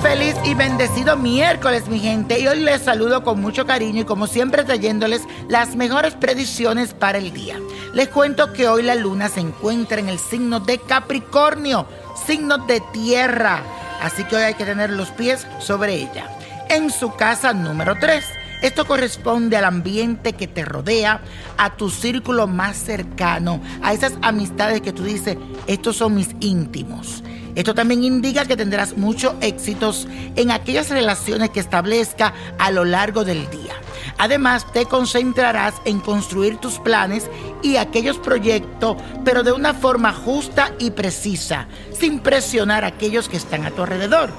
feliz y bendecido miércoles, mi gente. Y hoy les saludo con mucho cariño y como siempre trayéndoles las mejores predicciones para el día. Les cuento que hoy la luna se encuentra en el signo de Capricornio, signo de tierra. Así que hoy hay que tener los pies sobre ella. En su casa número 3. Esto corresponde al ambiente que te rodea, a tu círculo más cercano, a esas amistades que tú dices, estos son mis íntimos. Esto también indica que tendrás muchos éxitos en aquellas relaciones que establezca a lo largo del día. Además, te concentrarás en construir tus planes y aquellos proyectos, pero de una forma justa y precisa, sin presionar a aquellos que están a tu alrededor.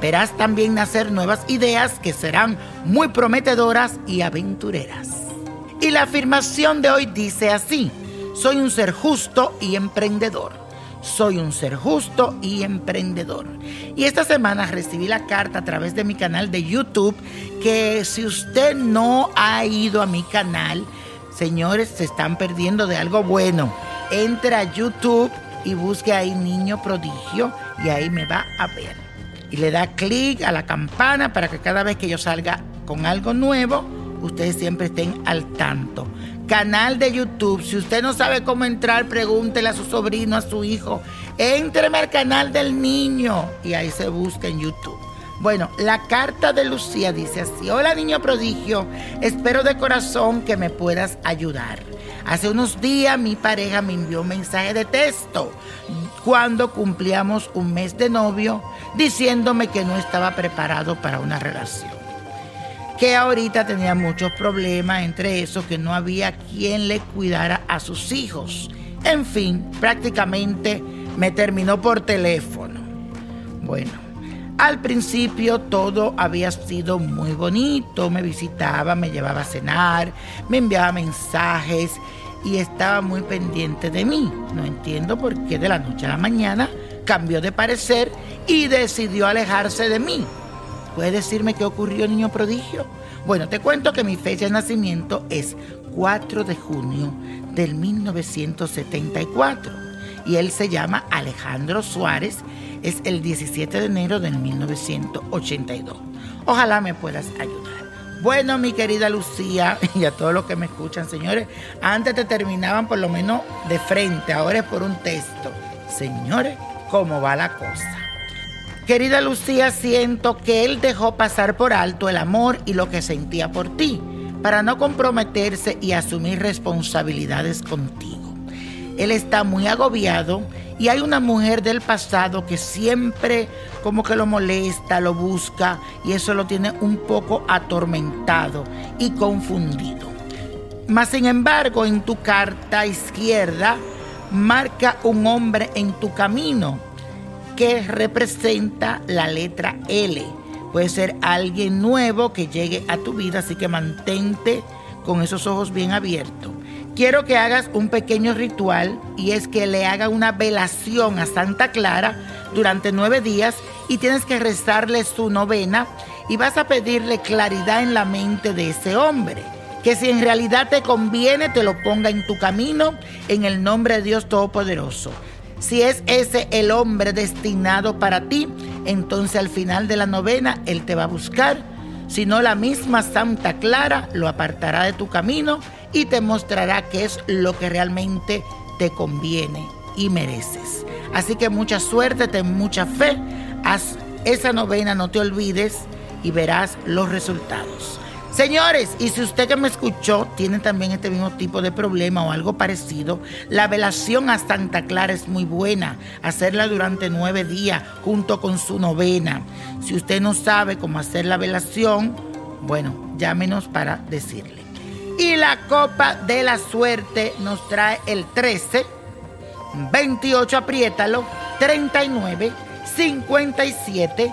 Verás también nacer nuevas ideas que serán muy prometedoras y aventureras. Y la afirmación de hoy dice así, soy un ser justo y emprendedor soy un ser justo y emprendedor. Y esta semana recibí la carta a través de mi canal de YouTube que si usted no ha ido a mi canal, señores, se están perdiendo de algo bueno. Entra a YouTube y busque ahí Niño Prodigio y ahí me va a ver. Y le da clic a la campana para que cada vez que yo salga con algo nuevo, ustedes siempre estén al tanto canal de YouTube. Si usted no sabe cómo entrar, pregúntele a su sobrino, a su hijo. Entreme al canal del niño y ahí se busca en YouTube. Bueno, la carta de Lucía dice así, hola niño prodigio, espero de corazón que me puedas ayudar. Hace unos días mi pareja me envió un mensaje de texto cuando cumplíamos un mes de novio diciéndome que no estaba preparado para una relación que ahorita tenía muchos problemas, entre eso que no había quien le cuidara a sus hijos. En fin, prácticamente me terminó por teléfono. Bueno, al principio todo había sido muy bonito, me visitaba, me llevaba a cenar, me enviaba mensajes y estaba muy pendiente de mí. No entiendo por qué de la noche a la mañana cambió de parecer y decidió alejarse de mí. ¿Puedes decirme qué ocurrió, niño prodigio? Bueno, te cuento que mi fecha de nacimiento es 4 de junio del 1974 y él se llama Alejandro Suárez, es el 17 de enero del 1982. Ojalá me puedas ayudar. Bueno, mi querida Lucía y a todos los que me escuchan, señores, antes te terminaban por lo menos de frente, ahora es por un texto. Señores, ¿cómo va la cosa? Querida Lucía, siento que él dejó pasar por alto el amor y lo que sentía por ti, para no comprometerse y asumir responsabilidades contigo. Él está muy agobiado y hay una mujer del pasado que siempre como que lo molesta, lo busca y eso lo tiene un poco atormentado y confundido. Mas sin embargo, en tu carta izquierda marca un hombre en tu camino que representa la letra L. Puede ser alguien nuevo que llegue a tu vida, así que mantente con esos ojos bien abiertos. Quiero que hagas un pequeño ritual y es que le haga una velación a Santa Clara durante nueve días y tienes que rezarle su novena y vas a pedirle claridad en la mente de ese hombre. Que si en realidad te conviene, te lo ponga en tu camino en el nombre de Dios Todopoderoso. Si es ese el hombre destinado para ti, entonces al final de la novena Él te va a buscar. Si no, la misma Santa Clara lo apartará de tu camino y te mostrará qué es lo que realmente te conviene y mereces. Así que mucha suerte, ten mucha fe, haz esa novena, no te olvides y verás los resultados. Señores, y si usted que me escuchó tiene también este mismo tipo de problema o algo parecido, la velación a Santa Clara es muy buena. Hacerla durante nueve días junto con su novena. Si usted no sabe cómo hacer la velación, bueno, llámenos para decirle. Y la copa de la suerte nos trae el 13, 28, apriétalo, 39, 57,